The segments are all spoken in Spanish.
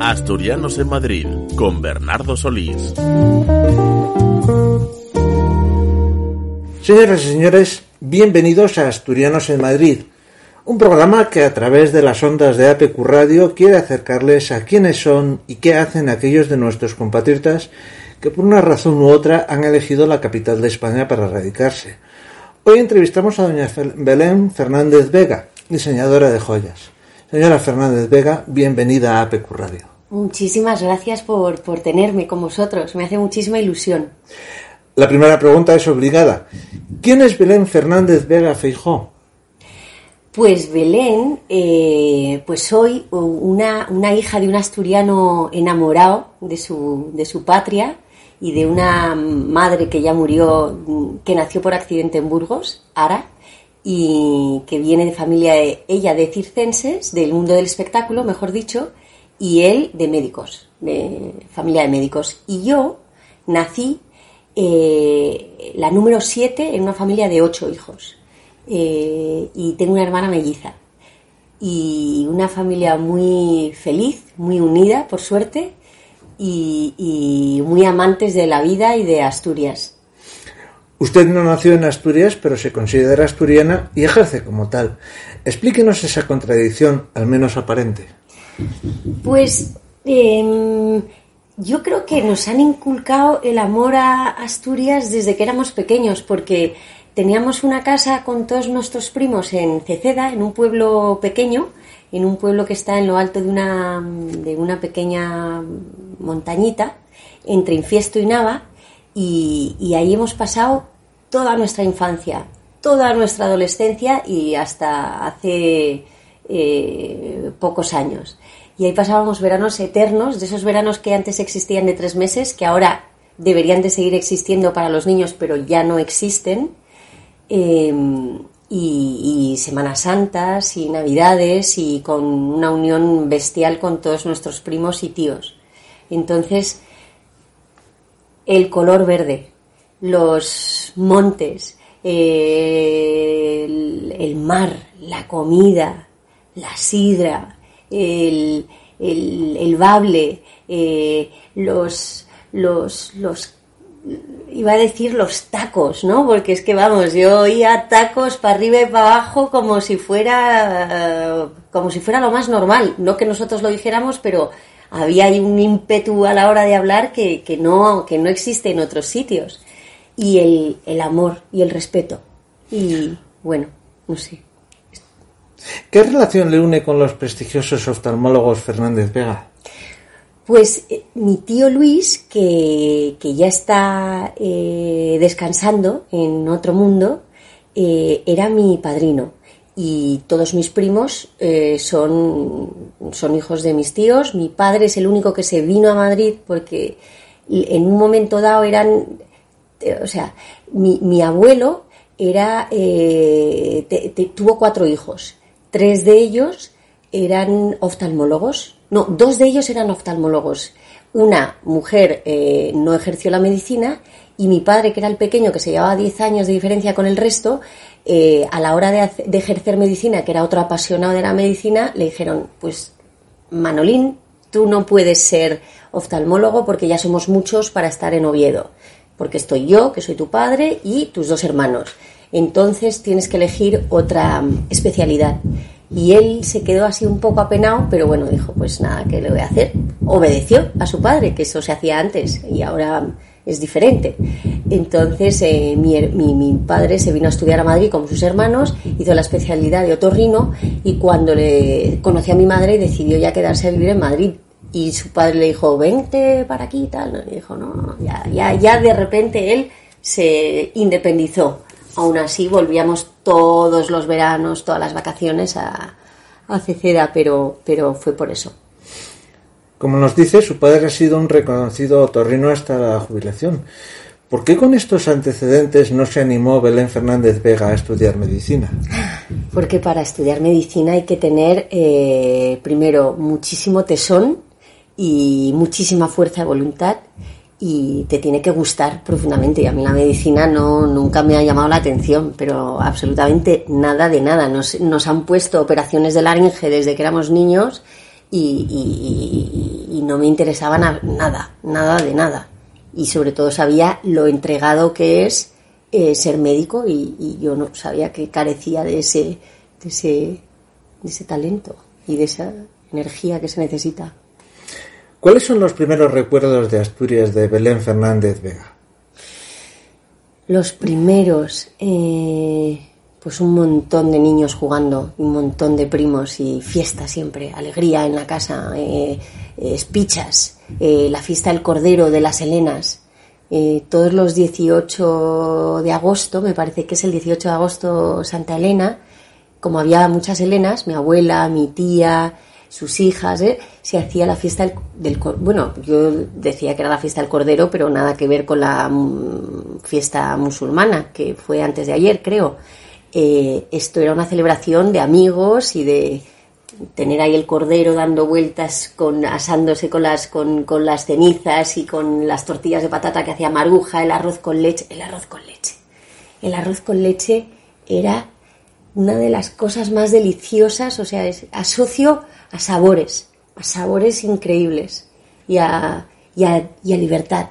Asturianos en Madrid con Bernardo Solís. Señoras y señores, bienvenidos a Asturianos en Madrid, un programa que a través de las ondas de APQ Radio quiere acercarles a quiénes son y qué hacen aquellos de nuestros compatriotas que por una razón u otra han elegido la capital de España para radicarse. Hoy entrevistamos a doña Belén Fernández Vega, diseñadora de joyas. Señora Fernández Vega, bienvenida a APQ Radio. Muchísimas gracias por, por tenerme con vosotros. Me hace muchísima ilusión. La primera pregunta es obligada. ¿Quién es Belén Fernández Vega Feijó? Pues Belén, eh, pues soy una, una, hija de un asturiano enamorado de su, de su patria y de una madre que ya murió, que nació por accidente en Burgos, Ara, y que viene de familia, de, ella de circenses, del mundo del espectáculo, mejor dicho, y él de médicos, de familia de médicos. Y yo nací eh, la número 7 en una familia de ocho hijos. Eh, y tengo una hermana melliza. Y una familia muy feliz, muy unida, por suerte, y, y muy amantes de la vida y de Asturias. Usted no nació en Asturias, pero se considera asturiana y ejerce como tal. Explíquenos esa contradicción, al menos aparente. Pues eh, yo creo que nos han inculcado el amor a Asturias desde que éramos pequeños, porque teníamos una casa con todos nuestros primos en Ceceda, en un pueblo pequeño, en un pueblo que está en lo alto de una, de una pequeña montañita, entre Infiesto y Nava, y, y ahí hemos pasado toda nuestra infancia, toda nuestra adolescencia y hasta hace eh, pocos años. Y ahí pasábamos veranos eternos, de esos veranos que antes existían de tres meses, que ahora deberían de seguir existiendo para los niños, pero ya no existen. Eh, y, y, Semanas Santas y Navidades y con una unión bestial con todos nuestros primos y tíos. Entonces, el color verde, los montes, el, el mar, la comida, la sidra, el, el, el bable, eh, los, los, los, iba a decir los tacos, ¿no? Porque es que vamos, yo oía tacos para arriba y para abajo como si fuera, como si fuera lo más normal. No que nosotros lo dijéramos, pero había ahí un ímpetu a la hora de hablar que, que, no, que no existe en otros sitios. Y el, el amor y el respeto. Y bueno, no sé. ¿Qué relación le une con los prestigiosos oftalmólogos Fernández Vega? Pues eh, mi tío Luis, que, que ya está eh, descansando en otro mundo, eh, era mi padrino. Y todos mis primos eh, son, son hijos de mis tíos. Mi padre es el único que se vino a Madrid porque en un momento dado eran, o sea, mi, mi abuelo era, te, te, tuvo cuatro hijos tres de ellos eran oftalmólogos. No, dos de ellos eran oftalmólogos. Una mujer eh, no ejerció la medicina y mi padre, que era el pequeño, que se llevaba 10 años de diferencia con el resto, eh, a la hora de, de, ejercer medicina, que era otro apasionado de la medicina, le dijeron, pues Manolín, tú no puedes ser oftalmólogo porque ya somos muchos para estar en Oviedo, porque estoy yo, que soy tu padre, y tus dos hermanos entonces tienes que elegir otra especialidad. Y él se quedó así un poco apenado, pero bueno, dijo, pues nada, ¿qué le voy a hacer? Obedeció a su padre, que eso se hacía antes y ahora es diferente. Entonces eh, mi, mi, mi, padre se vino a estudiar a Madrid con sus hermanos, hizo la especialidad de otorrino y cuando le conoció a mi madre decidió ya quedarse a vivir en Madrid. Y su padre le dijo, vente para aquí y tal. Y dijo, no, ya, ya, ya de repente él se independizó aún así volvíamos todos los veranos, todas las vacaciones a, a Ceceda, pero, pero fue por eso. Como nos dice, su padre ha sido un reconocido otorrino hasta la jubilación. ¿Por qué con estos antecedentes no se animó Belén Fernández Vega a estudiar medicina? Porque para estudiar medicina hay que tener, eh, primero, muchísimo tesón y muchísima fuerza de voluntad y te tiene que gustar profundamente. Y a mí la medicina no, nunca me ha llamado la atención, pero absolutamente nada de nada. Nos, nos han puesto operaciones de laringe desde que éramos niños y, y no me interesaba nada, nada de nada y sobre todo sabía lo entregado que es eh, ser médico y, yo no sabía que carecía de ese, de ese, de ese talento y de esa energía que se necesita. ¿Cuáles son los primeros recuerdos de Asturias de Belén Fernández Vega? Los primeros, eh, pues un montón de niños jugando, un montón de primos y fiesta siempre, alegría en la casa, eh, espichas, eh, la fiesta del Cordero de las Helenas. Eh, todos los 18 de agosto, me parece que es el 18 de agosto Santa Elena, como había muchas Helenas, mi abuela, mi tía, sus hijas, ¿eh? se hacía la fiesta del, del, Bueno, yo decía que era la fiesta del Cordero, pero nada que ver con la mm, fiesta musulmana, que fue antes de ayer, creo. Esto era una celebración de amigos y de, tener ahí el cordero dando vueltas, con, asándose con las, con, con, las cenizas y con las tortillas de patata que hacía Maruja, el arroz con leche, el arroz con leche. El arroz con leche era una de las cosas más deliciosas, o sea, es, asocio a sabores, a sabores increíbles y a, y a, y a libertad,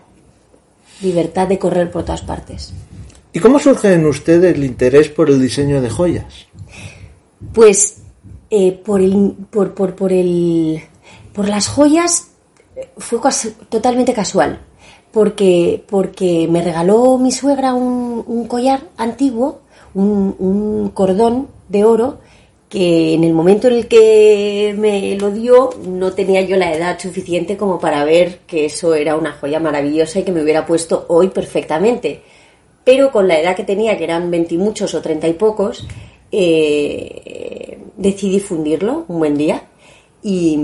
libertad de correr por todas partes. ¿Y cómo surge en usted el interés por el diseño de joyas? Pues eh, por, el, por, por, por, el, por las joyas fue totalmente casual, porque, porque me regaló mi suegra un, collar antiguo, un, cordón de oro, que en el momento en el que me lo dio no tenía yo la edad suficiente como para ver que eso era una joya maravillosa y que me hubiera puesto hoy perfectamente. Pero con la edad que tenía, que eran veintimuchos o treinta y pocos, eh, decidí fundirlo un buen día. Y,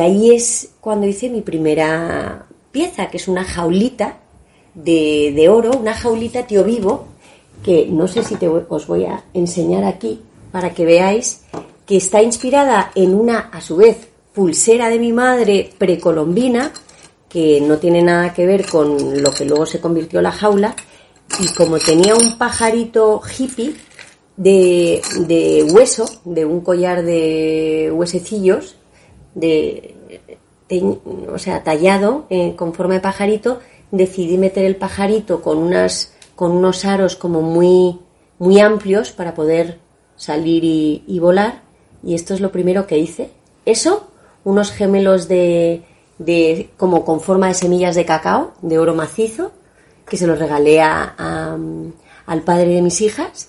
ahí es cuando hice mi primera pieza, que es una jaulita de, oro, una jaulita tío vivo, que no sé si os voy a enseñar aquí para que veáis que está inspirada en una, a su vez, pulsera de mi madre precolombina, que no tiene nada que ver con lo que luego se convirtió la jaula, y como tenía un pajarito hippie, de, hueso, de un collar de huesecillos, de, o sea, tallado eh, con forma de pajarito, decidí meter el pajarito con, unas, con unos aros como muy, muy amplios para poder salir y, volar. Y esto es lo primero que hice. Eso, unos gemelos de, de, como con forma de semillas de cacao, de oro macizo, que se los regalé al padre de mis hijas.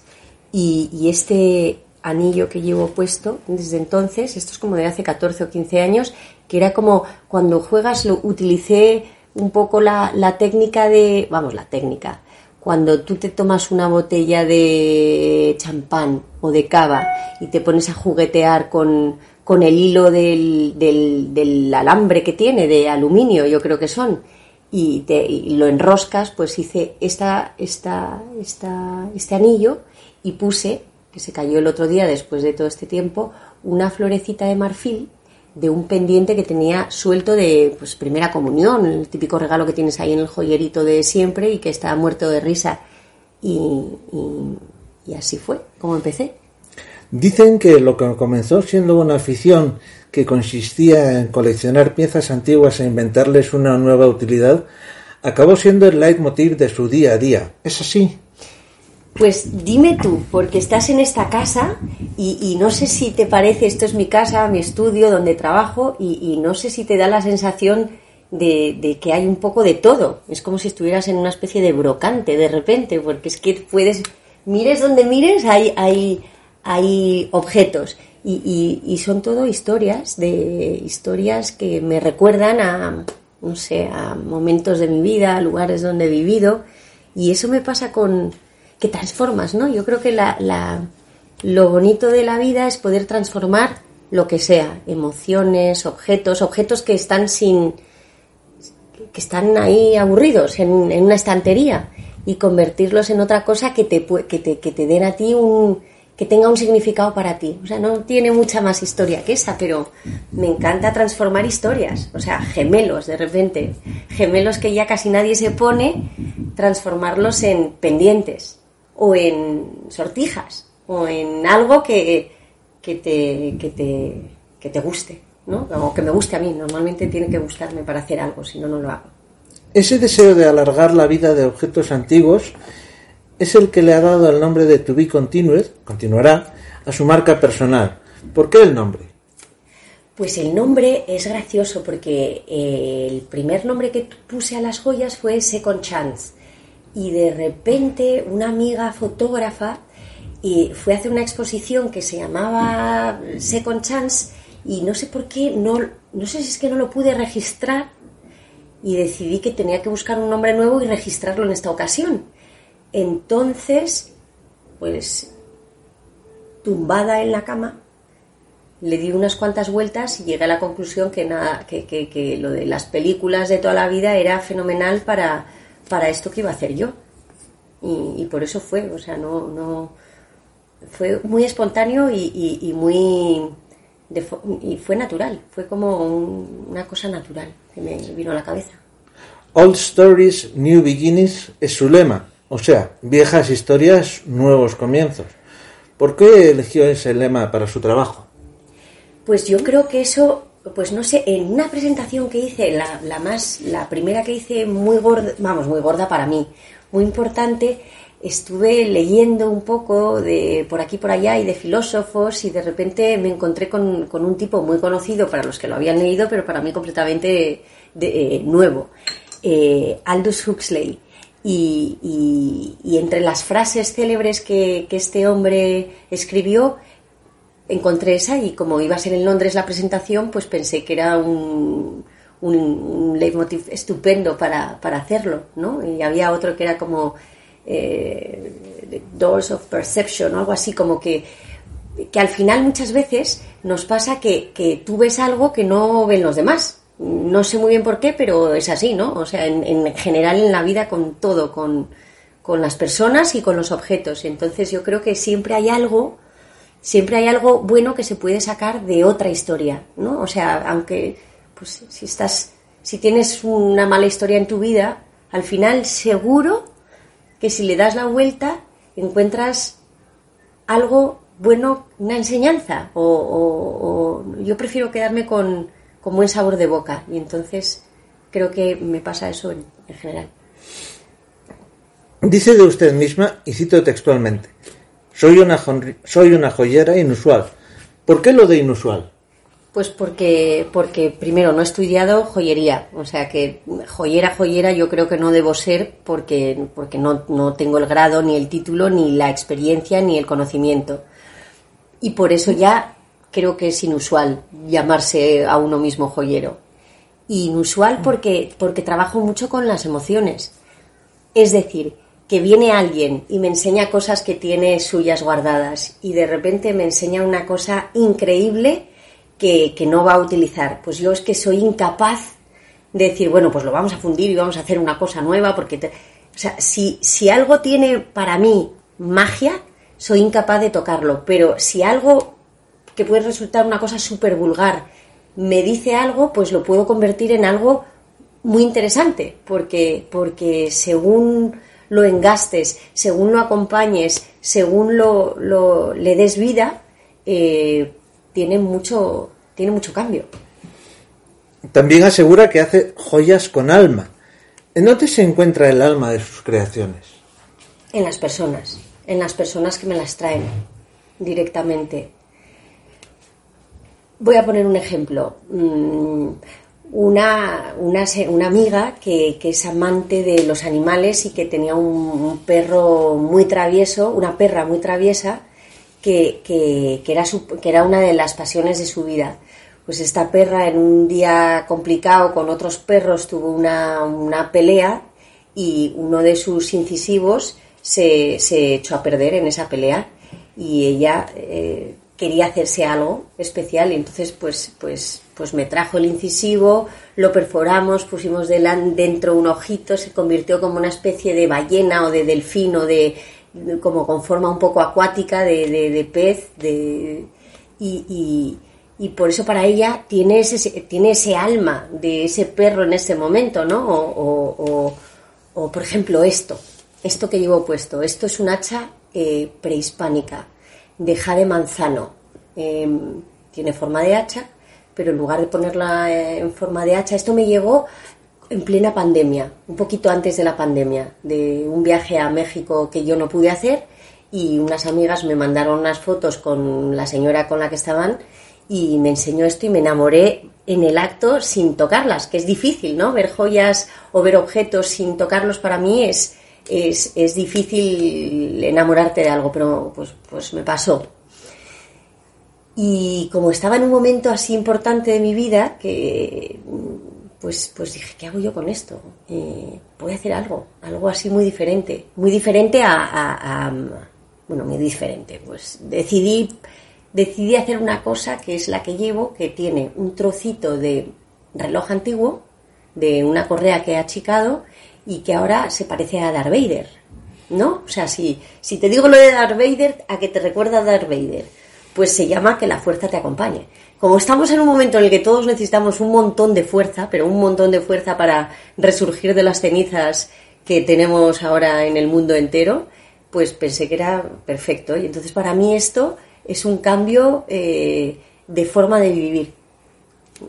Y, este anillo que llevo puesto desde entonces, esto es como de hace 14 o 15 años, que era como cuando juegas, lo utilicé un poco la, la técnica de, vamos, la técnica, cuando tú te tomas una botella de champán o de cava y te pones a juguetear con, con el hilo del, del, del, alambre que tiene, de aluminio, yo creo que son, y, te, y lo enroscas, pues hice esta, esta, esta, este anillo y puse, que se cayó el otro día después de todo este tiempo, una florecita de marfil de un pendiente que tenía suelto de pues primera comunión, el típico regalo que tienes ahí en el joyerito de siempre y que está muerto de risa. Y, y, así fue como empecé. Dicen que lo que comenzó siendo una afición que consistía en coleccionar piezas antiguas e inventarles una nueva utilidad, acabó siendo el leitmotiv de su día a día. ¿Es así? Pues dime tú, porque estás en esta casa y, no sé si te parece, esto es mi casa, mi estudio, donde trabajo y, no sé si te da la sensación de, que hay un poco de todo. Es como si estuvieras en una especie de brocante de repente, porque es que puedes, mires donde mires, hay, hay, hay objetos y, y son todo historias, de historias que me recuerdan a, no sé, a momentos de mi vida, a lugares donde he vivido y eso me pasa con que transformas, ¿no? Yo creo que la, lo bonito de la vida es poder transformar lo que sea, emociones, objetos, objetos que están sin que están ahí aburridos en, una estantería y convertirlos en otra cosa que te, que te, que te den a ti un que tenga un significado para ti. O sea, no tiene mucha más historia que esa, pero me encanta transformar historias. O sea, gemelos de repente, gemelos que ya casi nadie se pone, transformarlos en pendientes o en sortijas o en algo que, que, te, que, te, que te guste, ¿no? O que me guste a mí. Normalmente tiene que gustarme para hacer algo, si no, no lo hago. Ese deseo de alargar la vida de objetos antiguos es el que le ha dado el nombre de To Be Continued, continuará, a su marca personal. ¿Por qué el nombre? Pues el nombre es gracioso porque eh, el primer nombre que puse a las joyas fue Second Chance. Y de repente una amiga fotógrafa y fue a hacer una exposición que se llamaba Second Chance y no sé por qué, no, no sé si es que no lo pude registrar y decidí que tenía que buscar un nombre nuevo y registrarlo en esta ocasión. Entonces, pues, tumbada en la cama, le di unas cuantas vueltas y llegué a la conclusión que, nada, que, que, lo de las películas de toda la vida era fenomenal para, para esto que iba a hacer yo. Y, y por eso fue, o sea, no, no, fue muy espontáneo y, muy y fue natural, fue como una cosa natural que me vino a la cabeza. Old Stories, New Beginnings es su lema, o sea, viejas historias, nuevos comienzos. ¿Por qué eligió ese lema para su trabajo? Pues yo creo que eso, pues no sé, en una presentación que hice, la, la más, la primera que hice muy gorda, vamos, muy gorda para mí, muy importante, estuve leyendo un poco de por aquí por allá y de filósofos y de repente me encontré con, un tipo muy conocido para los que lo habían leído, pero para mí completamente eh, nuevo, eh, Aldous Huxley. Y, entre las frases célebres que, este hombre escribió, encontré esa y como iba a ser en Londres la presentación, pues pensé que era un, un, leitmotiv estupendo para, para hacerlo, ¿no? Y había otro que era como eh, Doors of Perception o algo así, como que, que al final muchas veces nos pasa que, que, tú ves algo que no ven los demás. No sé muy bien por qué, pero es así, ¿no? O sea, en, general en la vida con todo, con, con las personas y con los objetos. Entonces yo creo que siempre hay algo, siempre hay algo bueno que se puede sacar de otra historia, ¿no? O sea, aunque, pues, si estás, si tienes una mala historia en tu vida, al final seguro que si le das la vuelta encuentras algo bueno, una enseñanza, o, yo prefiero quedarme con, buen sabor de boca y entonces creo que me pasa eso en, en general. Dice de usted misma, y cito textualmente, soy una, soy una joyera inusual. ¿Por qué lo de inusual? Pues porque, porque primero no he estudiado joyería, o sea que joyera, joyera yo creo que no debo ser porque, porque no, no tengo el grado, ni el título, ni la experiencia, ni el conocimiento. Y por eso ya creo que es inusual llamarse a uno mismo joyero. inusual porque, porque trabajo mucho con las emociones. Es decir, que viene alguien y me enseña cosas que tiene suyas guardadas y de repente me enseña una cosa increíble que, no va a utilizar. Pues yo es que soy incapaz de decir, bueno, pues lo vamos a fundir y vamos a hacer una cosa nueva, porque, o sea, si, si algo tiene para mí magia, soy incapaz de tocarlo, pero si algo que puede resultar una cosa súper vulgar me dice algo, pues lo puedo convertir en algo muy interesante, porque, porque según lo engastes, según lo acompañes, según lo, lo le des vida, eh, tiene mucho, tiene mucho cambio. También asegura que hace joyas con alma. ¿En dónde se encuentra el alma de sus creaciones? En las personas, en las personas que me las traen directamente. Voy a poner un ejemplo. Mm, una, una, amiga que, es amante de los animales y que tenía un perro muy travieso, una perra muy traviesa, que, era que era una de las pasiones de su vida. Pues esta perra en un día complicado con otros perros tuvo una, pelea y uno de sus incisivos se, echó a perder en esa pelea. y ella eh, quería hacerse algo especial y entonces pues, pues, pues me trajo el incisivo, lo perforamos, pusimos dentro un ojito, se convirtió como una especie de ballena o de delfín o de, como con forma un poco acuática de, pez de, y, y, por eso para ella tiene ese, tiene ese alma de ese perro en ese momento, ¿no? O, o, por ejemplo esto, esto que llevo puesto, esto es un hacha eh, prehispánica de jade manzano. Em, tiene forma de hacha, pero en lugar de ponerla eh, en forma de hacha, esto me llegó en plena pandemia, un poquito antes de la pandemia, de un viaje a México que yo no pude hacer y unas amigas me mandaron unas fotos con la señora con la que estaban y me enseñó esto y me enamoré en el acto sin tocarlas, que es difícil, ¿no? Ver joyas o ver objetos sin tocarlos para mí es, es, es difícil enamorarte de algo, pero pues, pues me pasó. Y como estaba en un momento así importante de mi vida, que pues, pues dije, ¿qué hago yo con esto? Eh, voy a hacer algo, algo así muy diferente, muy diferente a, bueno, muy diferente. Pues decidí, decidí hacer una cosa que es la que llevo, que tiene un trocito de reloj antiguo, de una correa que he achicado y que ahora se parece a Darth Vader, ¿no? O sea, si, si te digo lo de Darth Vader, ¿a qué te recuerda Darth Vader? Pues se llama que la fuerza te acompañe como estamos en un momento en el que todos necesitamos un montón de fuerza, pero un montón de fuerza para resurgir de las cenizas que tenemos ahora en el mundo entero, pues pensé que era perfecto. Y entonces para mí esto es un cambio eh, de forma de vivir.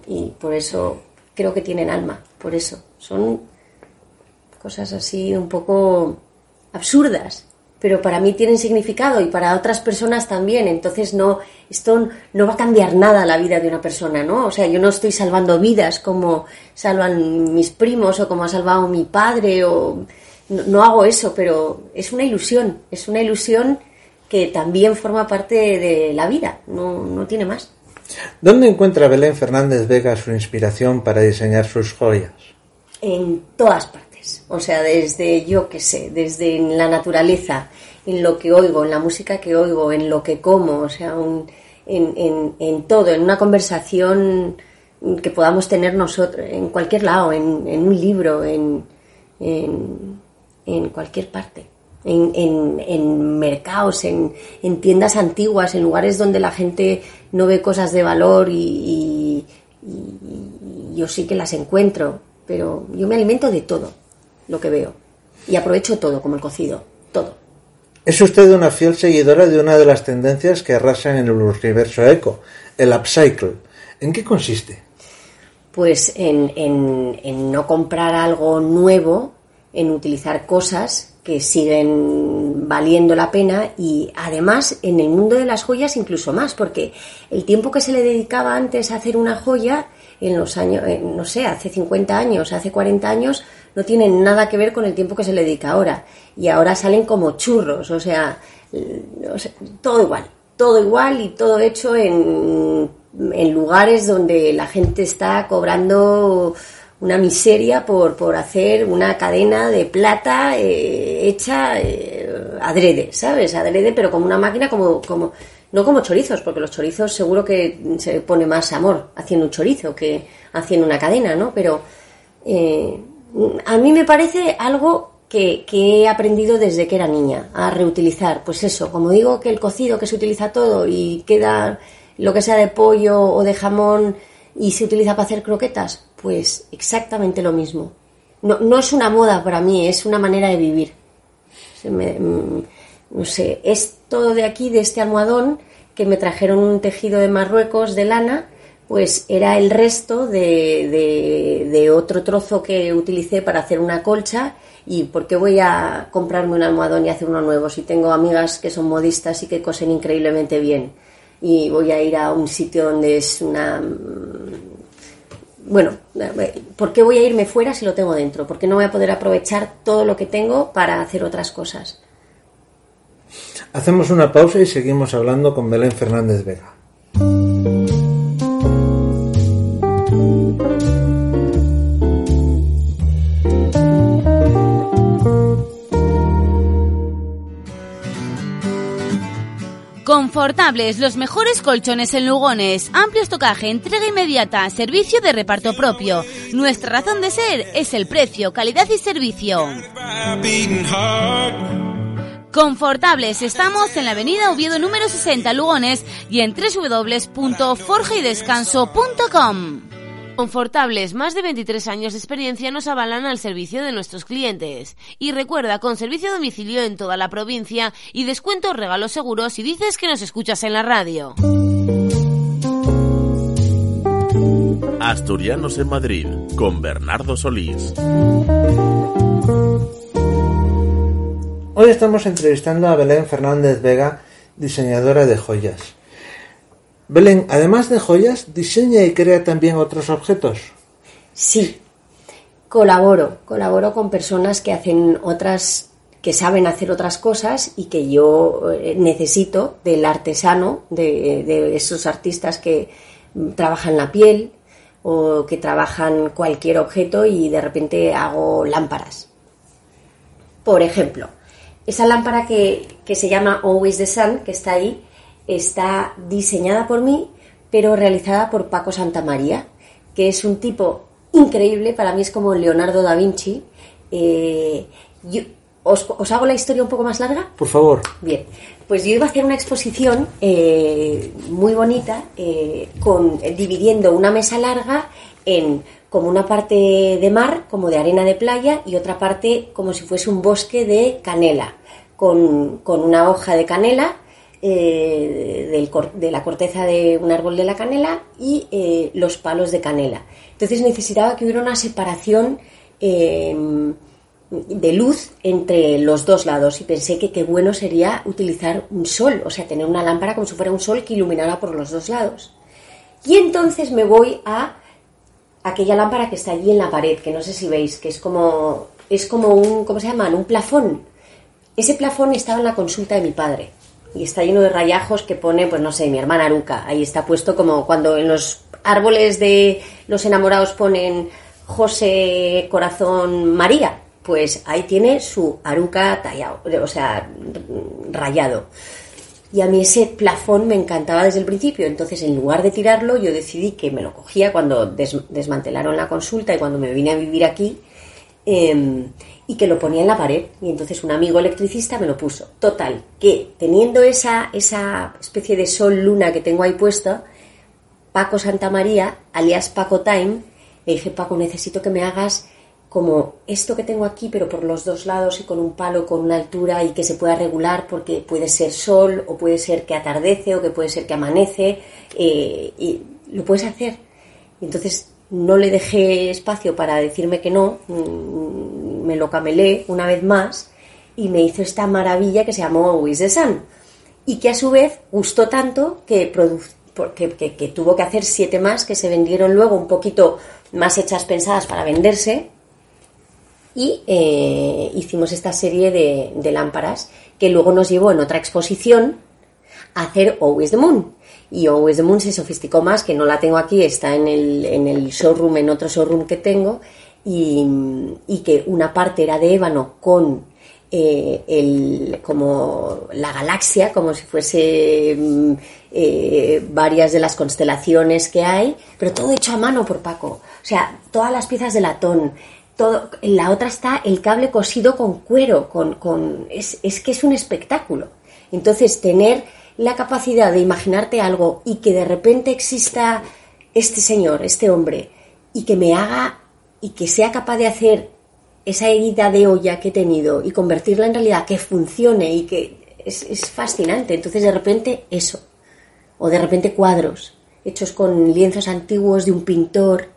Y por eso creo que tienen alma, por eso. Son cosas así un poco absurdas, pero para mí tienen significado y para otras personas también. Entonces no, esto no va a cambiar nada la vida de una persona, ¿no? O sea, yo no estoy salvando vidas como salvan mis primos o como ha salvado mi padre o no, hago eso, pero es una ilusión, es una ilusión que también forma parte de la vida, no, no tiene más. ¿Dónde encuentra Belén Fernández Vega su inspiración para diseñar sus joyas? En todas partes o sea, desde, yo qué sé, desde la naturaleza, en lo que oigo, en la música que oigo, en lo que como, o sea, en, todo, en una conversación que podamos tener nosotros, en cualquier lado, en, un libro, en, cualquier parte. En, mercados, en, tiendas antiguas, en lugares donde la gente no ve cosas de valor y yo sí que las encuentro, pero yo me alimento de todo lo que veo. Y aprovecho todo, como el cocido, todo. Es usted una fiel seguidora de una de las tendencias que arrasan en el universo eco, el upcycle. ¿En qué consiste? Pues en, en, no comprar algo nuevo, en utilizar cosas que siguen valiendo la pena y además en el mundo de las joyas incluso más, porque el tiempo que se le dedicaba antes a hacer una joya, en los años, no sé, hace 50 años, hace 40 años, no tienen nada que ver con el tiempo que se le dedica ahora. Y ahora salen como churros, o sea, todo igual, todo igual y todo hecho en, en lugares donde la gente está cobrando una miseria por, por hacer una cadena de plata eh, hecha eh, adrede, ¿sabes? Adrede, pero como una máquina, como, como, no como chorizos, porque los chorizos seguro que se pone más amor haciendo un chorizo que haciendo una cadena, ¿no? Pero eh, a mí me parece algo que, he aprendido desde que era niña, a reutilizar. Pues eso, como digo que el cocido que se utiliza todo y queda lo que sea de pollo o de jamón y se utiliza para hacer croquetas, pues exactamente lo mismo. No, no es una moda para mí, es una manera de vivir. Mm, no sé, es todo de aquí, de este almohadón, que me trajeron un tejido de Marruecos de lana pues era el resto de, de, otro trozo que utilicé para hacer una colcha y por qué voy a comprarme un almohadón y hacer uno nuevo si tengo amigas que son modistas y que cosen increíblemente bien y voy a ir a un sitio donde es una bueno, ¿por qué voy a irme fuera si lo tengo dentro? ¿Por qué no voy a poder aprovechar todo lo que tengo para hacer otras cosas? Hacemos una pausa y seguimos hablando con Belén Fernández Vega. Confortables, los mejores colchones en Lugones, amplio estocaje, entrega inmediata, servicio de reparto propio. Nuestra razón de ser es el precio, calidad y servicio. Confortables, estamos en la avenida Oviedo número 60 Lugones y en www.forjaydescanso.com. Confortables, más de 23 años de experiencia nos avalan al servicio de nuestros clientes. Y recuerda, con servicio a domicilio en toda la provincia y descuentos regalos seguros si dices que nos escuchas en la radio. Asturianos en Madrid, con Bernardo Solís. Hoy estamos entrevistando a Belén Fernández Vega, diseñadora de joyas. Belén, además de joyas, diseña y crea también otros objetos. Sí, colaboro, colaboro con personas que hacen otras, que saben hacer otras cosas y que yo eh, necesito del artesano, de, de esos artistas que trabajan la piel o que trabajan cualquier objeto y de repente hago lámparas. Por ejemplo, esa lámpara que, que se llama Always the Sun, que está ahí, está diseñada por mí, pero realizada por Paco Santamaría, que es un tipo increíble, para mí es como Leonardo da Vinci. Eh, yo- ¿os, os hago la historia un poco más larga? Por favor. Bien, pues yo iba a hacer una exposición eh, muy bonita, eh, con, dividiendo una mesa larga en como una parte de mar, como de arena de playa, y otra parte como si fuese un bosque de canela, con, una hoja de canela, eh, de la corteza de un árbol de la canela y eh, los palos de canela. Entonces necesitaba que hubiera una separación eh, de luz entre los dos lados y pensé que qué bueno sería utilizar un sol, o sea, tener una lámpara como si fuera un sol que iluminara por los dos lados. Y entonces me voy a aquella lámpara que está allí en la pared, que no sé si veis, que es como es como un ¿cómo se llaman? un plafón. Ese plafón estaba en la consulta de mi padre y está lleno de rayajos que pone, pues no sé, mi hermana Aruca. Ahí está puesto como cuando en los árboles de los enamorados ponen José Corazón María. Pues ahí tiene su Aruca tallado, o sea, rayado. Y a mí ese plafón me encantaba desde el principio. Entonces, en lugar de tirarlo, yo decidí que me lo cogía cuando des- desmantelaron la consulta y cuando me vine a vivir aquí. Eh, y que lo ponía en la pared. Y entonces un amigo electricista me lo puso. Total, que teniendo esa, esa especie de sol-luna que tengo ahí puesta, Paco Santamaría, alias Paco Time, le dije, Paco, necesito que me hagas como esto que tengo aquí, pero por los dos lados y con un palo con una altura y que se pueda regular porque puede ser sol o puede ser que atardece o que puede ser que amanece eh, y lo puedes hacer. Entonces no le dejé espacio para decirme que no, mm, me lo camelé una vez más y me hizo esta maravilla que se llamó Always the Sun y que a su vez gustó tanto que, porque- que, que tuvo que hacer siete más que se vendieron luego un poquito más hechas pensadas para venderse y eh, hicimos esta serie de, de lámparas que luego nos llevó en otra exposición a hacer Always the Moon. Y the Moon se sofisticó más, que no la tengo aquí, está en el, en el showroom, en otro showroom que tengo, y, y que una parte era de ébano con eh, el, como la galaxia, como si fuese mm, eh, varias de las constelaciones que hay, pero todo hecho a mano por Paco. O sea, todas las piezas de latón, todo, la otra está el cable cosido con cuero, con, con, es, es que es un espectáculo. Entonces, tener la capacidad de imaginarte algo y que de repente exista este señor, este hombre, y que me haga y que sea capaz de hacer esa herida de olla que he tenido y convertirla en realidad, que funcione y que es, es fascinante. Entonces, de repente, eso. O de repente cuadros hechos con lienzos antiguos de un pintor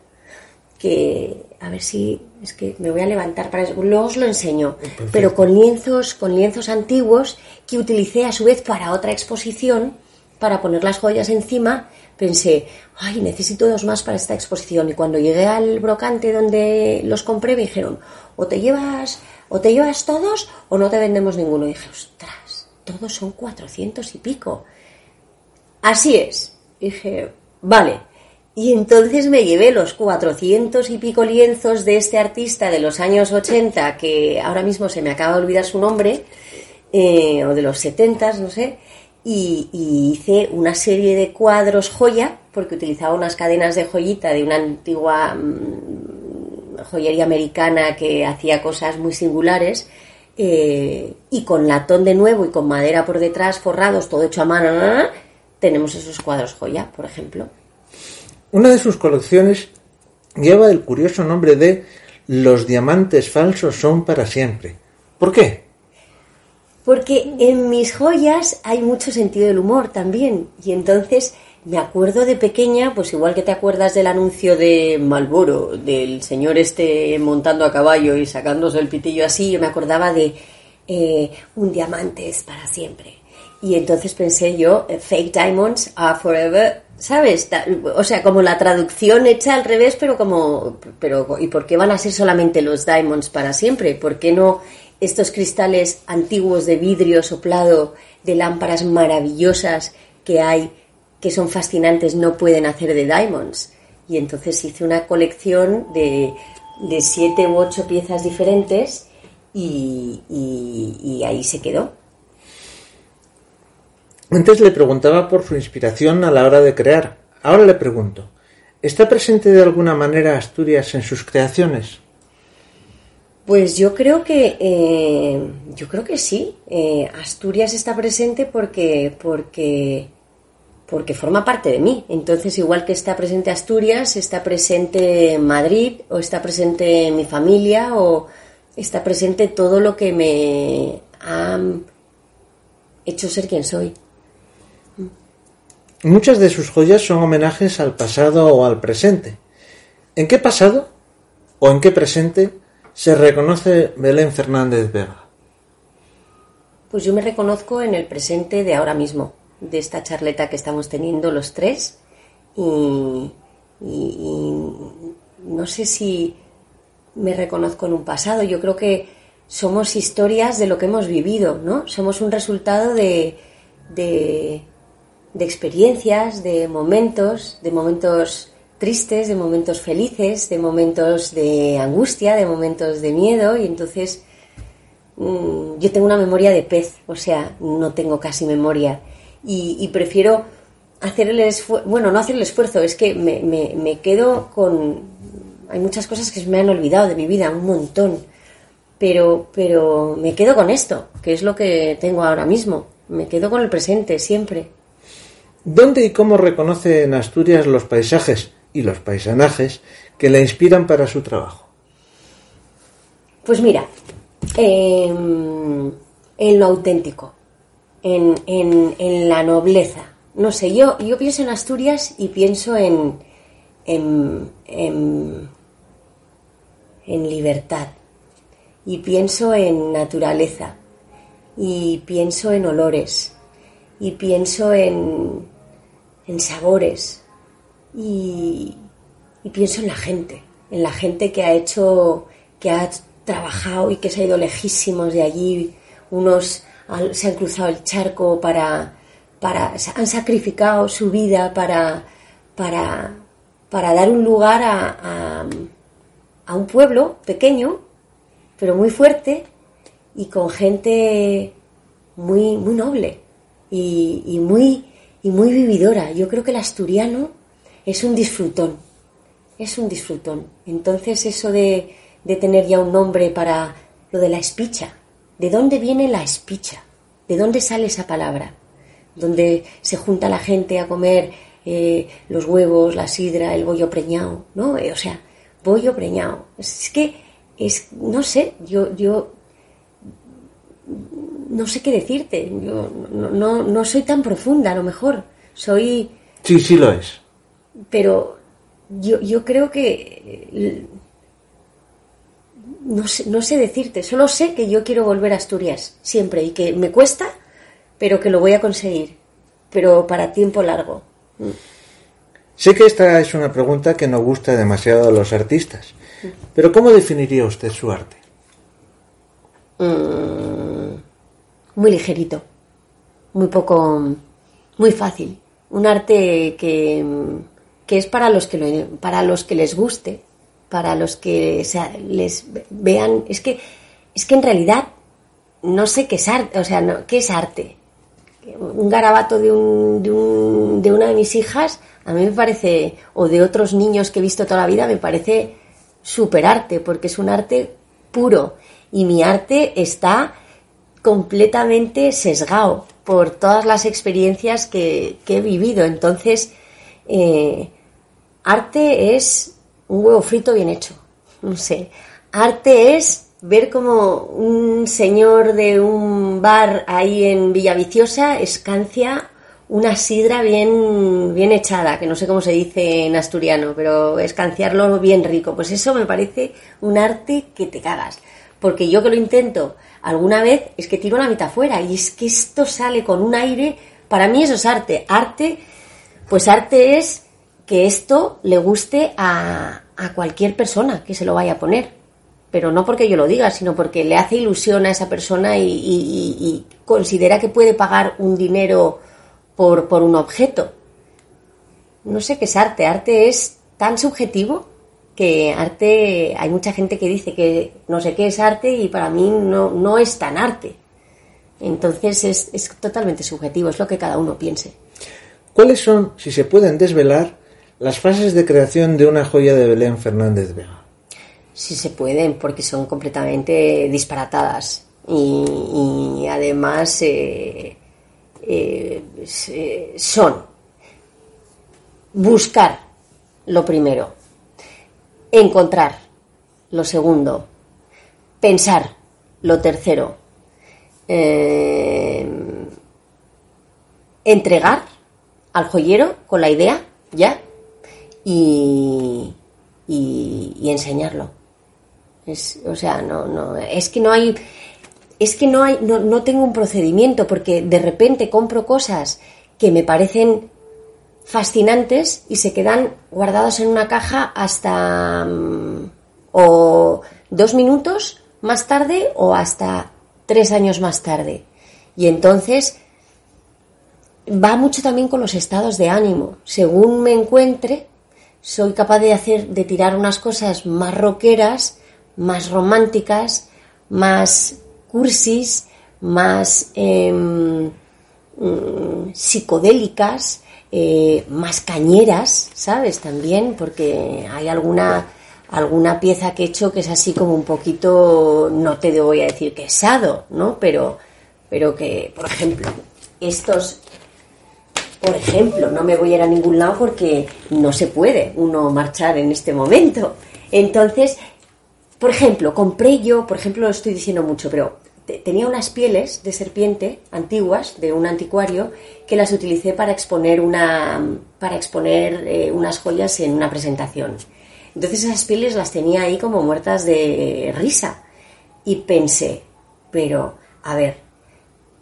que a ver si es que me voy a levantar para eso. luego os lo enseño pero con lienzos con lienzos antiguos que utilicé a su vez para otra exposición para poner las joyas encima pensé ay necesito dos más para esta exposición y cuando llegué al brocante donde los compré me dijeron o te llevas o te llevas todos o no te vendemos ninguno y dije ostras todos son 400 y pico así es. Dije vale y entonces me llevé los 400 y pico lienzos de este artista de los años 80, que ahora mismo se me acaba de olvidar su nombre, eh, o de los 70, no sé, y, hice una serie de cuadros joya, porque utilizaba unas cadenas de joyita de una antigua mm, joyería americana que hacía cosas muy singulares, eh, y con latón de nuevo y con madera por detrás, forrados, todo hecho a mano, tenemos esos cuadros joya, por ejemplo. Una de sus colecciones lleva el curioso nombre de Los diamantes falsos son para siempre. ¿Por qué? Porque en mis joyas hay mucho sentido del humor también. Y entonces me acuerdo de pequeña, pues igual que te acuerdas del anuncio de Malboro, del señor este montando a caballo y sacándose el pitillo así, yo me acordaba de eh, un diamante es para siempre. Y entonces pensé yo, fake diamonds are forever, ¿sabes? O sea, como la traducción hecha al revés, pero como, pero, ¿y por qué van a ser solamente los diamonds para siempre? ¿Por qué no estos cristales antiguos de vidrio soplado, de lámparas maravillosas que hay, que son fascinantes, no pueden hacer de diamonds. Y entonces hice una colección de, de siete u ocho piezas diferentes y, y ahí se quedó. Antes le preguntaba por su inspiración a la hora de crear. Ahora le pregunto, ¿está presente de alguna manera Asturias en sus creaciones? Pues yo creo que eh, yo creo que sí. Eh, Asturias está presente porque porque porque forma parte de mí. Entonces, igual que está presente Asturias, está presente Madrid o está presente mi familia o está presente todo lo que me ha hecho ser quien soy. Muchas de sus joyas son homenajes al pasado o al presente. ¿En qué pasado o en qué presente se reconoce Belén Fernández Vega? Pues yo me reconozco en el presente de ahora mismo, de esta charleta que estamos teniendo los tres y, no sé si me reconozco en un pasado. Yo creo que somos historias de lo que hemos vivido, ¿no? Somos un resultado de, de, de experiencias, de momentos, de momentos tristes, de momentos felices, de momentos de angustia, de momentos de miedo y entonces mm, yo tengo una memoria de pez, o sea, no tengo casi memoria y, prefiero hacer el esfuerzo, bueno, no hacer el esfuerzo, es que me, me, quedo con... Hay muchas cosas que me han olvidado de mi vida, un montón, pero, pero me quedo con esto, que es lo que tengo ahora mismo, me quedo con el presente siempre. ¿Dónde y cómo reconoce en Asturias los paisajes y los paisanajes que le inspiran para su trabajo? Pues mira, em, en lo auténtico, en, en, la nobleza. No sé, yo, yo pienso en Asturias y pienso en, en, en, en libertad. Y pienso en naturaleza. Y pienso en olores. Y pienso en, en sabores y, pienso en la gente, en la gente que ha hecho, que ha trabajado y que se ha ido lejísimos de allí. Unos se han cruzado el charco para, para han sacrificado su vida para, para, para dar un lugar a, a, un pueblo pequeño, pero muy fuerte y con gente muy, muy noble y, y, muy, y muy vividora. Yo creo que el asturiano es un disfrutón, es un disfrutón. Entonces eso de, de tener ya un nombre para lo de la espicha, ¿de dónde viene la espicha? ¿De dónde sale esa palabra? Donde se junta la gente a comer eh, los huevos, la sidra, el bollo preñado, ¿no? Eh, o sea, bollo preñado. Es que, es, no sé, yo, yo no sé qué decirte. Yo no, no, no soy tan profunda, a lo mejor. Soy. Sí, sí lo es pero yo, yo creo que no sé, no sé decirte, solo sé que yo quiero volver a Asturias siempre y que me cuesta, pero que lo voy a conseguir, pero para tiempo largo. Sé que esta es una pregunta que no gusta demasiado a los artistas, pero ¿cómo definiría usted su arte? Mm, muy ligerito, muy poco, muy fácil. Un arte que, que es para los que, para los que les guste, para los que les vean. Es que, es que en realidad no sé qué es arte, o sea, no, ¿qué es arte? un garabato de, un, de, un, de una de mis hijas, a mí me parece, o de otros niños que he visto toda la vida, me parece super arte, porque es un arte puro. Y mi arte está completamente sesgado por todas las experiencias que, he vivido. Entonces, eh, arte es un huevo frito bien hecho. No sé. Arte es ver como un señor de un bar ahí en Villaviciosa escancia una sidra bien, bien echada, que no sé cómo se dice en asturiano, pero escanciarlo bien rico. Pues eso me parece un arte que te cagas. Porque yo que lo intento alguna vez es que tiro la mitad fuera y es que esto sale con un aire, para mí eso es arte. Arte, pues arte es que esto le guste a, a cualquier persona que se lo vaya a poner pero no porque yo lo diga, sino porque le hace ilusión a esa persona y, considera que puede pagar un dinero por, por, un objeto. No sé qué es arte. Arte es tan subjetivo que arte, hay mucha gente que dice que no sé qué es arte y para mí no, no es tan arte. Entonces es, es totalmente subjetivo, es lo que cada uno piense. ¿Cuáles son, si se pueden desvelar, las fases de creación de una joya de Belén Fernández Vega? Sí se pueden, porque son completamente disparatadas. Y, además eh, eh, son buscar lo primero, encontrar lo segundo, pensar lo tercero, eh, entregar al joyero con la idea, ya, y, y enseñarlo. Es, o sea, no, no, es que no hay, es que no hay, no, no tengo un procedimiento porque de repente compro cosas que me parecen fascinantes y se quedan guardadas en una caja hasta mm, o dos minutos más tarde o hasta tres años más tarde. Y entonces va mucho también con los estados de ánimo. Según me encuentre, soy capaz de hacer, de tirar unas cosas más roqueras más románticas, más cursis, más em, mm, psicodélicas, eh, más cañeras, ¿sabes? También, porque hay alguna, alguna pieza que he hecho que es así como un poquito, no te voy a decir quesado, ¿no? Pero, pero que, por ejemplo, estos, por ejemplo, no me voy a ir a ningún lado porque no se puede uno marchar en este momento. Entonces, por ejemplo, compré yo, por ejemplo, lo estoy diciendo mucho, pero tenía unas pieles de serpiente antiguas de un anticuario que las utilicé para exponer una para exponer eh, unas joyas en una presentación. Entonces esas pieles las tenía ahí como muertas de risa y pensé, pero a ver,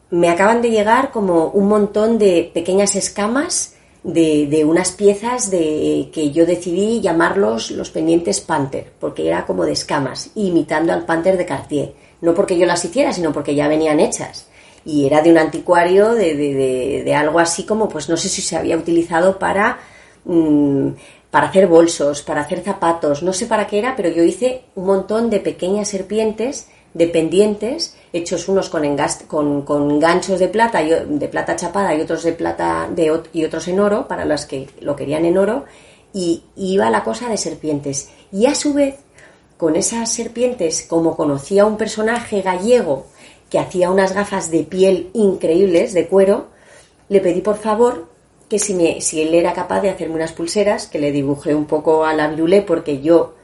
me acaban de llegar como un montón de pequeñas escamas de, unas piezas de, que yo decidí llamarlos los pendientes Panther, porque era como de escamas, imitando al Panther de Cartier. No porque yo las hiciera, sino porque ya venían hechas. Y era de un anticuario, de, de, de algo así como, pues no sé si se había utilizado para, mm, para hacer bolsos, para hacer zapatos, no sé para qué era, pero yo hice un montón de pequeñas serpientes de pendientes hechos unos con, con, con, ganchos de plata, de plata chapada y otros de plata de, y otros en oro, para las que lo querían en oro, y, iba la cosa de serpientes. Y a su vez, con esas serpientes, como conocía un personaje gallego que hacía unas gafas de piel increíbles, de cuero, le pedí por favor que si, me, si él era capaz de hacerme unas pulseras, que le dibujé un poco a la violé porque yo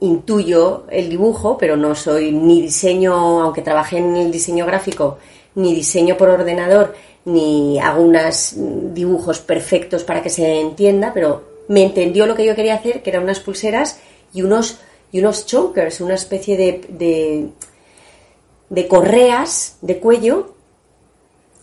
intuyo el dibujo, pero no soy ni diseño, aunque trabajé en el diseño gráfico, ni diseño por ordenador, ni hago unos dibujos perfectos para que se entienda, pero me entendió lo que yo quería hacer, que eran unas pulseras y unos, y unos chokers, una especie de, de, correas de cuello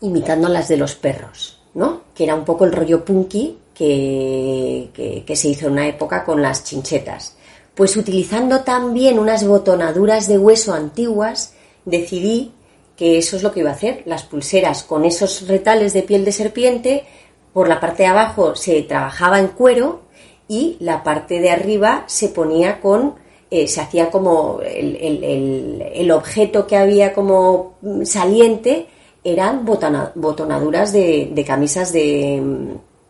imitando las de los perros, ¿no? Que era un poco el rollo punky que, que se hizo en una época con las chinchetas. Pues utilizando también unas botonaduras de hueso antiguas, decidí que eso es lo que iba a hacer, las pulseras con esos retales de piel de serpiente, por la parte de abajo se trabajaba en cuero y la parte de arriba se ponía con, eh, se hacía como el, objeto que había como saliente, eran botonaduras de, camisas de,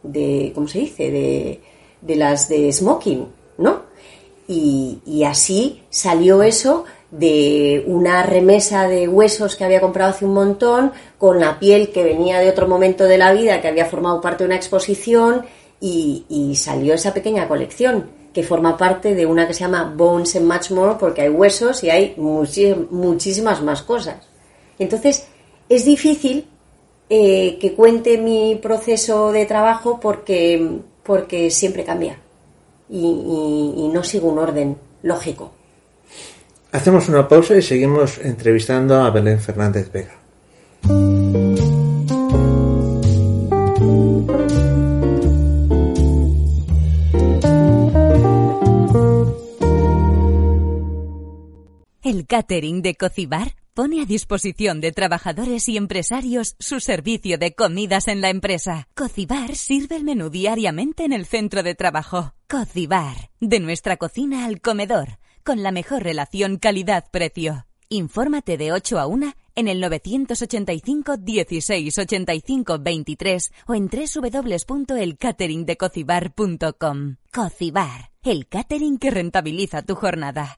de, ¿cómo se dice? De, de las de smoking, ¿no? Y, y, así salió eso de una remesa de huesos que había comprado hace un montón, con la piel que venía de otro momento de la vida, que había formado parte de una exposición, y, y salió esa pequeña colección que forma parte de una que se llama Bones and Much More, porque hay huesos y hay muchísimas más cosas. Entonces, es difícil eh, que cuente mi proceso de trabajo porque, porque siempre cambia y, y no sigo un orden lógico. Hacemos una pausa y seguimos entrevistando a Belén Fernández Vega. El catering de Cocibar pone a disposición de trabajadores y empresarios su servicio de comidas en la empresa. Cocibar sirve el menú diariamente en el centro de trabajo. Cocibar, de nuestra cocina al comedor, con la mejor relación calidad-precio. Infórmate de 8 a 1 en el 985 16 85 23 o en www.elcateringdecocibar.com. Cocibar, el catering que rentabiliza tu jornada.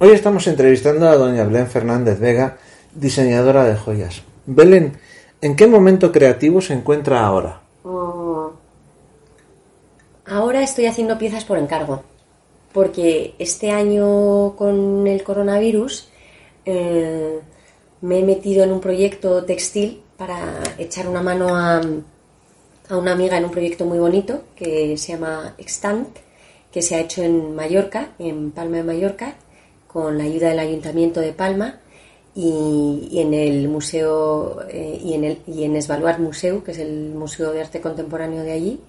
Hoy estamos entrevistando a doña Belén Fernández Vega, diseñadora de joyas. Belén, ¿en qué momento creativo se encuentra ahora? Oh. Ahora estoy haciendo piezas por encargo, porque este año con el coronavirus eh, me he metido en un proyecto textil para echar una mano a, a una amiga en un proyecto muy bonito que se llama Extant, que se ha hecho en Mallorca, en Palma de Mallorca, con la ayuda del Ayuntamiento de Palma y, en el museo eh, y en el y en Esvaluar Museu, que es el Museo de Arte Contemporáneo de allí,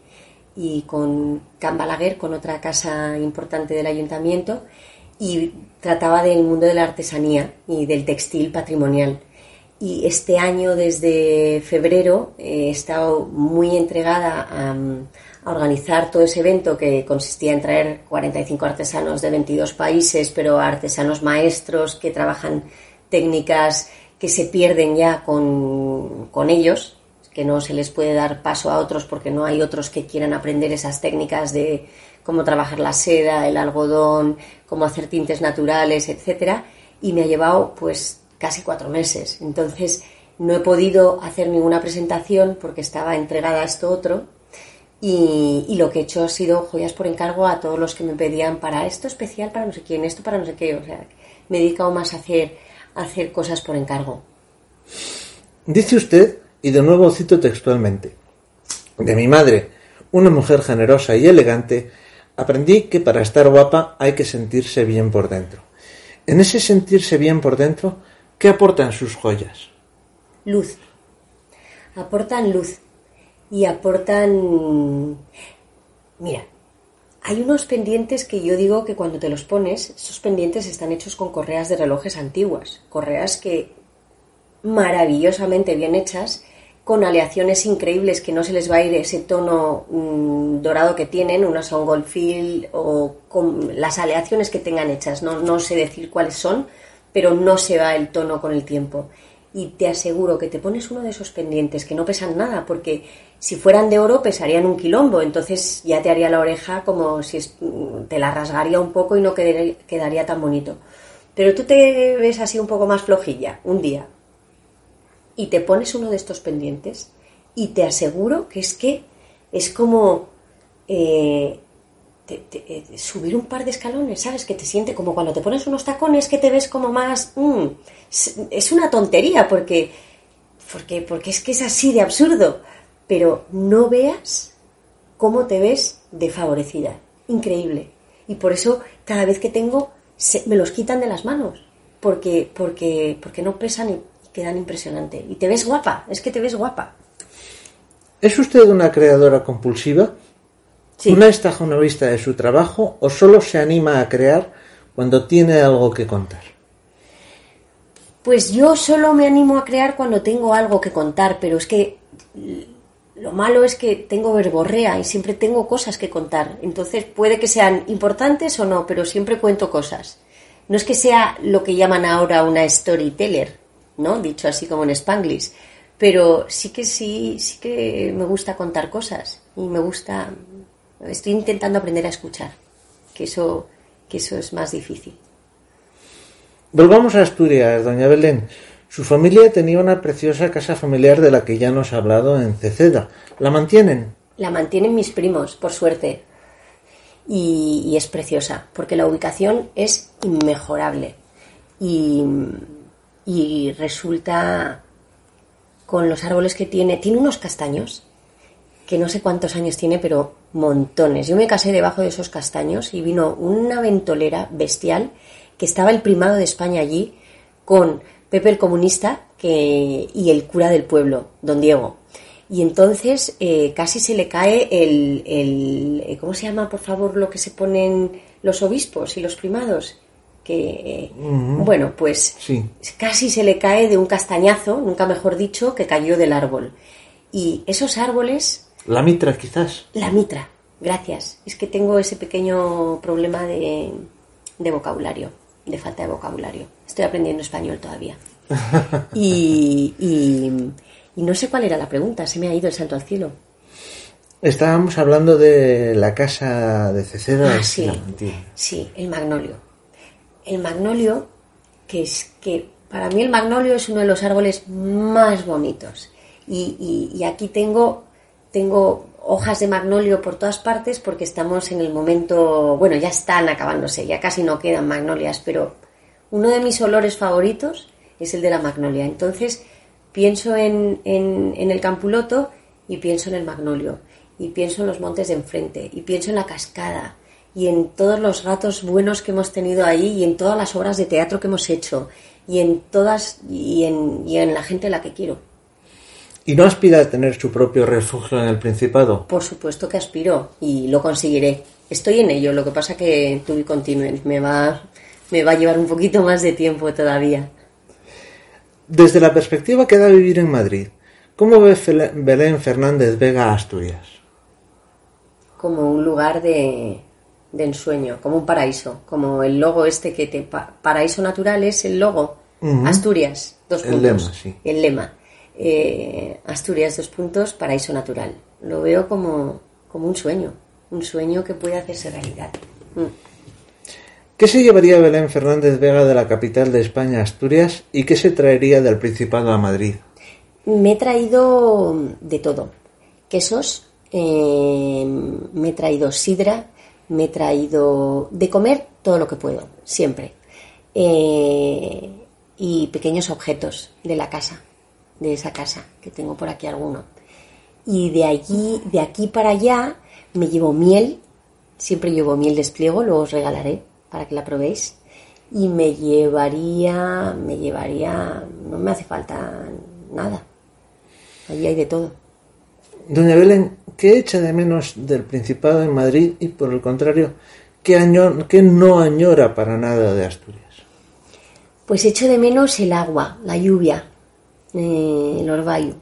y con Can Balaguer, con otra casa importante del Ayuntamiento, y trataba del mundo de la artesanía y del textil patrimonial. Y este año, desde febrero, he estado muy entregada a, organizar todo ese evento que consistía en traer 45 artesanos de 22 países, pero artesanos maestros que trabajan técnicas que se pierden ya con, con ellos, que no se les puede dar paso a otros porque no hay otros que quieran aprender esas técnicas de cómo trabajar la seda, el algodón, cómo hacer tintes naturales, etcétera, y me ha llevado pues casi cuatro meses. Entonces no he podido hacer ninguna presentación porque estaba entregada a esto otro y, lo que he hecho ha sido joyas por encargo a todos los que me pedían para esto especial, para no sé quién, esto para no sé qué. O sea, me he dedicado más a hacer, a hacer cosas por encargo. Dice usted, y de nuevo cito textualmente, de mi madre, una mujer generosa y elegante, aprendí que para estar guapa hay que sentirse bien por dentro. En ese sentirse bien por dentro, ¿qué aportan sus joyas? Luz. Aportan luz y aportan... Mira, hay unos pendientes que yo digo que cuando te los pones, esos pendientes están hechos con correas de relojes antiguas, correas que maravillosamente bien hechas, con aleaciones increíbles que no se les va a ir ese tono mm, dorado que tienen, unas son Goldfield o con las aleaciones que tengan hechas, no, no sé decir cuáles son, pero no se va el tono con el tiempo y te aseguro que te pones uno de esos pendientes que no pesan nada, porque si fueran de oro pesarían un quilombo, entonces ya te haría la oreja como si te la rasgaría un poco y no quedaría, tan bonito. Pero tú te ves así un poco más flojilla un día y te pones uno de estos pendientes y te aseguro que es que es como eh, eh, subir un par de escalones, ¿sabes? Que te siente como cuando te pones unos tacones que te ves como más... Mm, es una tontería porque, porque, porque es que es así de absurdo, pero no veas cómo te ves desfavorecida. Increíble. Y por eso cada vez que tengo, me los quitan de las manos. porque, porque, porque no pesan y quedan impresionante. Y te ves guapa, es que te ves guapa. ¿Es usted una creadora compulsiva? Sí. ¿Una estajonovista de su trabajo o solo se anima a crear cuando tiene algo que contar? Pues yo solo me animo a crear cuando tengo algo que contar, pero es que lo malo es que tengo verborrea y siempre tengo cosas que contar. Entonces puede que sean importantes o no, pero siempre cuento cosas. No es que sea lo que llaman ahora una storyteller, ¿no? Dicho así como en Spanglish. Pero sí que sí, sí que me gusta contar cosas y me gusta. Estoy intentando aprender a escuchar, que eso, que eso es más difícil. Volvamos a Asturias, doña Belén. Su familia tenía una preciosa casa familiar de la que ya nos ha hablado en Ceceda. ¿La mantienen? La mantienen mis primos, por suerte. Y, y es preciosa, porque la ubicación es inmejorable. Y, y resulta con los árboles que tiene. Tiene unos castaños, que no sé cuántos años tiene, pero montones. Yo me casé debajo de esos castaños y vino una ventolera bestial que estaba el primado de España allí con Pepe el comunista que, y el cura del pueblo, don Diego. Y entonces eh, casi se le cae el, el, eh, ¿Cómo se llama, por favor, lo que se ponen los obispos y los primados? Que. Bueno, pues Sí. casi se le cae de un castañazo, nunca mejor dicho, que cayó del árbol. Y esos árboles La mitra, quizás. la mitra, gracias. Es que tengo ese pequeño problema de, de vocabulario, de falta de vocabulario. Estoy aprendiendo español todavía. Y, y- y no sé cuál era la pregunta, se me ha ido el salto al cielo. Estábamos hablando de la casa de Ceceda. Ah, sí, sí, el magnolio. El magnolio, que es que para mí el magnolio es uno de los árboles más bonitos. Y, y- y aquí tengo, tengo hojas de magnolio por todas partes porque estamos en el momento, bueno, ya están acabándose, ya casi no quedan magnolias, pero uno de mis olores favoritos es el de la magnolia. Entonces pienso en, en- en el campuloto y pienso en el magnolio y pienso en los montes de enfrente y pienso en la cascada y en todos los ratos buenos que hemos tenido ahí y en todas las obras de teatro que hemos hecho y en todas y en, y en la gente a la que quiero. ¿Y no aspira a tener su propio refugio en el Principado? Por supuesto que aspiro y lo conseguiré. Estoy en ello, lo que pasa que tú y continúen, me va, me va a llevar un poquito más de tiempo todavía. Desde la perspectiva que da vivir en Madrid, ¿cómo ve Belén Fernández Vega Asturias? como un lugar de, de ensueño, como un paraíso, como el logo este que te... pa- paraíso natural es el logo. Asturias, dos El puntos. lema, sí. El lema. Eh, Asturias, dos puntos, paraíso natural. Lo veo como, como un sueño, un sueño que puede hacerse realidad. Mm. ¿Qué se llevaría Belén Fernández Vega de la capital de España, Asturias, y qué se traería del Principado a Madrid? Me he traído de todo. Quesos, eh, me he traído sidra, me he traído de comer todo lo que puedo, siempre. Eh, y pequeños objetos de la casa, de esa casa, que tengo por aquí alguno. Y de allí, de aquí para allá, me llevo miel, siempre llevo miel despliego, luego os regalaré para que la probéis. Y me llevaría, me llevaría, no me hace falta nada. Allí hay de todo. Doña Belén, ¿qué echa de menos del Principado en Madrid y, por el contrario, qué, año- qué no añora para nada de Asturias? Pues echo de menos el agua, la lluvia, el orvallo.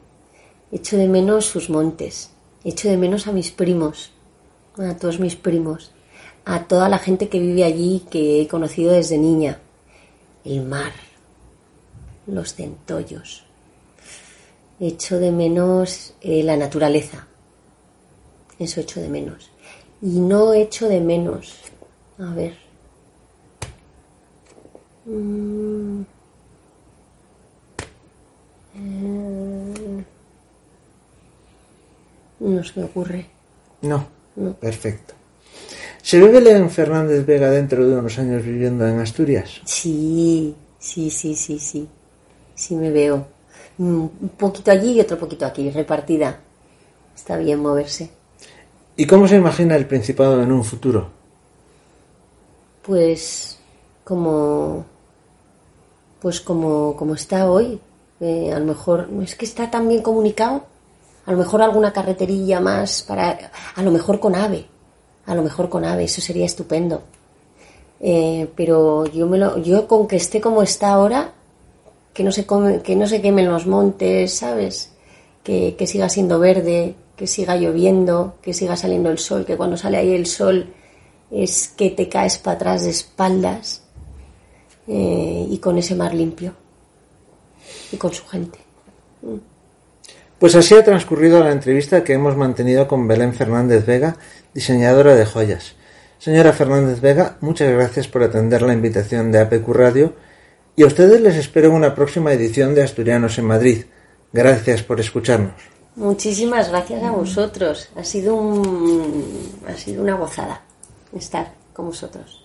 Echo de menos sus montes. Echo de menos a mis primos, a todos mis primos, a toda la gente que vive allí que he conocido desde niña. El mar, los centollos. Echo de menos eh, la naturaleza. Eso echo de menos. Y no echo de menos. A ver. Mm. Eh, No se me ocurre. No, No. perfecto. ¿Se ve Belén Fernández Vega dentro de unos años viviendo en Asturias? Sí, sí, sí, sí, sí. Sí me veo. Mm, Un poquito allí y otro poquito aquí, repartida. Está bien moverse. ¿Y cómo se imagina el Principado en un futuro? Pues como pues como, como está hoy. Eh, a lo mejor, es que está tan bien comunicado, a lo mejor alguna carreterilla más para, a lo mejor con AVE, a lo mejor con AVE, eso sería estupendo. Eh, pero yo me lo, yo con que esté como está ahora, que no se come, que no se quemen los montes, ¿sabes? Que, que siga siendo verde, que siga lloviendo, que siga saliendo el sol, que cuando sale ahí el sol es que te caes para atrás de espaldas eh, y con ese mar limpio y con su gente. Pues así ha transcurrido la entrevista que hemos mantenido con Belén Fernández Vega, diseñadora de joyas. Señora Fernández Vega, muchas gracias por atender la invitación de APQ Radio y a ustedes les espero en una próxima edición de Asturianos en Madrid. Gracias por escucharnos. Muchísimas gracias a vosotros. Ha sido un, ha sido una gozada estar con vosotros.